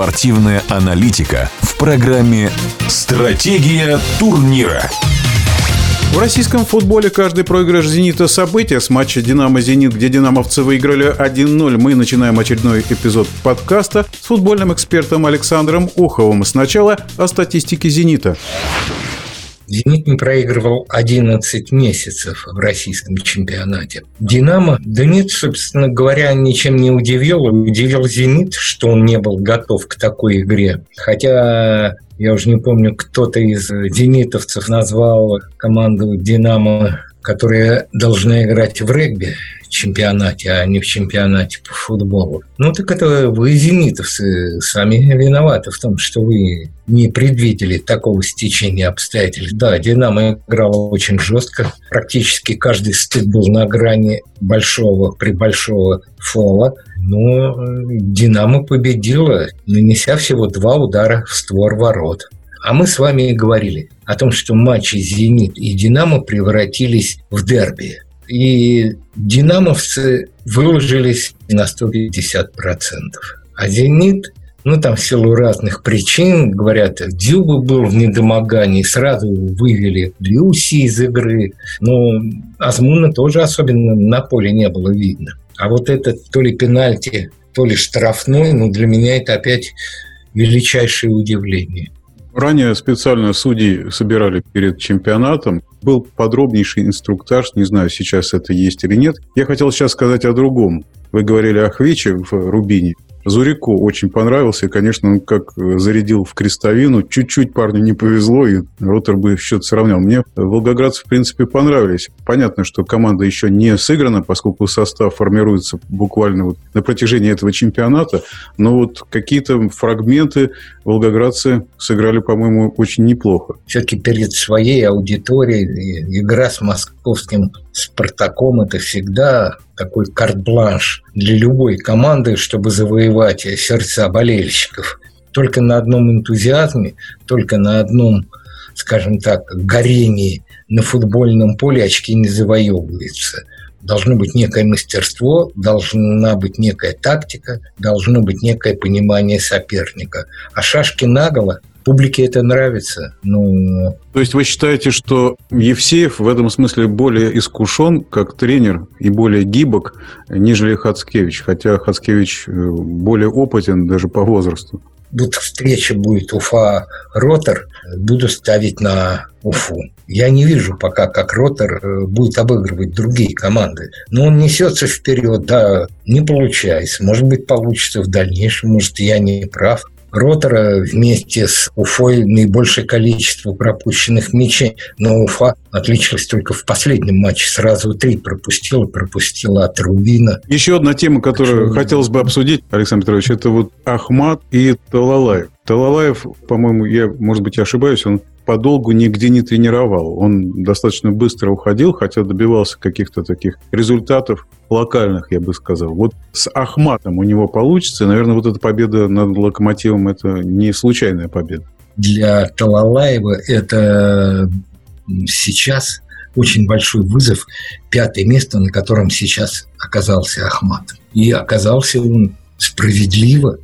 Спортивная аналитика в программе «Стратегия турнира». В российском футболе каждый проигрыш «Зенита» – событие. С матча «Динамо-Зенит», где динамовцы выиграли 1-0, мы начинаем очередной эпизод подкаста с футбольным экспертом Александром Уховым. Сначала о статистике «Зенита». «Зенит» не проигрывал 11 месяцев в российском чемпионате. «Динамо», да нет, собственно говоря, ничем не удивил. Удивил «Зенит», что он не был готов к такой игре. Хотя я уже не помню, кто-то из зенитовцев назвал команду «Динамо», которая должна играть в регби чемпионате, а не в чемпионате по футболу. Ну так это вы, зенитовцы, сами виноваты в том, что вы не предвидели такого стечения обстоятельств. Да, «Динамо» играла очень жестко. Практически каждый стык был на грани большого, при большого фола. Но «Динамо» победила, нанеся всего два удара в створ ворот. А мы с вами говорили о том, что матчи «Зенит» и «Динамо» превратились в дерби и динамовцы выложились на 150%. А «Зенит» ну, там в силу разных причин, говорят, Дюба был в недомогании, сразу вывели Люси из игры. Но Азмуна тоже особенно на поле не было видно. А вот этот то ли пенальти, то ли штрафной, ну, для меня это опять величайшее удивление. Ранее специально судьи собирали перед чемпионатом. Был подробнейший инструктаж, не знаю, сейчас это есть или нет. Я хотел сейчас сказать о другом. Вы говорили о Хвиче в Рубине. Зурику очень понравился. И, конечно, он как зарядил в крестовину. Чуть-чуть парню не повезло, и Ротор бы счет сравнял. Мне волгоградцы, в принципе, понравились. Понятно, что команда еще не сыграна, поскольку состав формируется буквально вот на протяжении этого чемпионата. Но вот какие-то фрагменты волгоградцы сыграли, по-моему, очень неплохо. Все-таки перед своей аудиторией игра с московским «Спартаком» – это всегда такой карт-бланш для любой команды, чтобы завоевать сердца болельщиков. Только на одном энтузиазме, только на одном, скажем так, горении на футбольном поле очки не завоевываются. Должно быть некое мастерство, должна быть некая тактика, должно быть некое понимание соперника. А шашки наголо Публике это нравится. Ну... То есть вы считаете, что Евсеев в этом смысле более искушен как тренер и более гибок, нежели Хацкевич, хотя Хацкевич э, более опытен даже по возрасту? Вот встреча будет Уфа-Ротор, буду ставить на Уфу. Я не вижу пока, как Ротор э, будет обыгрывать другие команды. Но он несется вперед, да, не получается. Может быть, получится в дальнейшем, может, я не прав. Ротора вместе с Уфой наибольшее количество пропущенных мячей, но Уфа отличилась только в последнем матче. Сразу три пропустила, пропустила от Рувина. Еще одна тема, которую Почему? хотелось бы обсудить, Александр Петрович, это вот Ахмат и Талалаев. Талалаев, по-моему, я, может быть, ошибаюсь, он подолгу нигде не тренировал. Он достаточно быстро уходил, хотя добивался каких-то таких результатов локальных, я бы сказал. Вот с Ахматом у него получится. Наверное, вот эта победа над Локомотивом – это не случайная победа. Для Талалаева это сейчас очень большой вызов. Пятое место, на котором сейчас оказался Ахмат. И оказался он справедливо,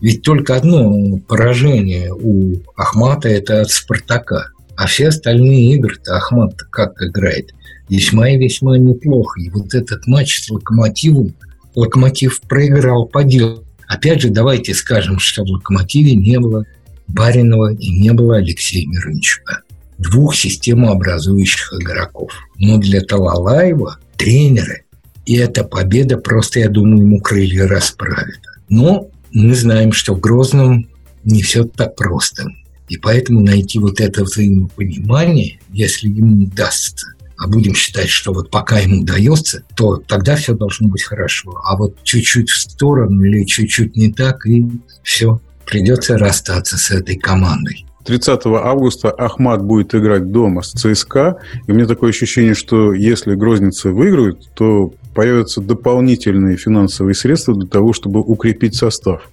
ведь только одно поражение у Ахмата – это от «Спартака». А все остальные игры-то Ахмат как играет? Весьма и весьма неплохо. И вот этот матч с «Локомотивом» «Локомотив» проиграл по делу. Опять же, давайте скажем, что в «Локомотиве» не было Баринова и не было Алексея Мирончука. Двух системообразующих игроков. Но для Талалаева тренеры, и эта победа просто, я думаю, ему крылья расправит. Но мы знаем, что в Грозном не все так просто. И поэтому найти вот это взаимопонимание, если ему удастся, а будем считать, что вот пока ему удается, то тогда все должно быть хорошо. А вот чуть-чуть в сторону или чуть-чуть не так, и все, придется расстаться с этой командой. 30 августа Ахмат будет играть дома с ЦСКА. И у меня такое ощущение, что если Грозницы выиграют, то появятся дополнительные финансовые средства для того, чтобы укрепить состав.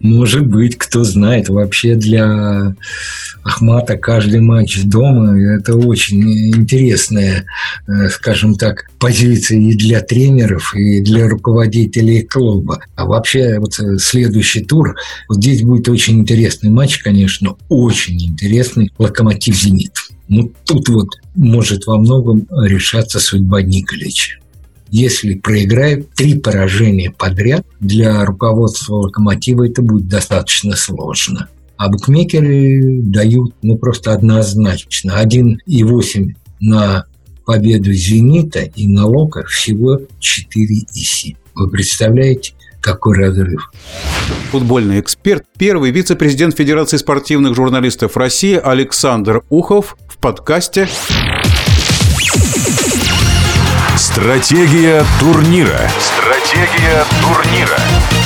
Может быть, кто знает. Вообще для Ахмата каждый матч дома – это очень интересная, э, скажем так, позиция и для тренеров, и для руководителей клуба. А вообще вот э, следующий тур, вот здесь будет очень интересный матч, конечно, очень интересный «Локомотив-Зенит». Ну, тут вот может во многом решаться судьба Николича если проиграют три поражения подряд, для руководства «Локомотива» это будет достаточно сложно. А букмекеры дают ну, просто однозначно. 1,8 на победу «Зенита» и на «Лока» всего 4,7. Вы представляете, какой разрыв. Футбольный эксперт, первый вице-президент Федерации спортивных журналистов России Александр Ухов в подкасте Стратегия турнира. Стратегия турнира.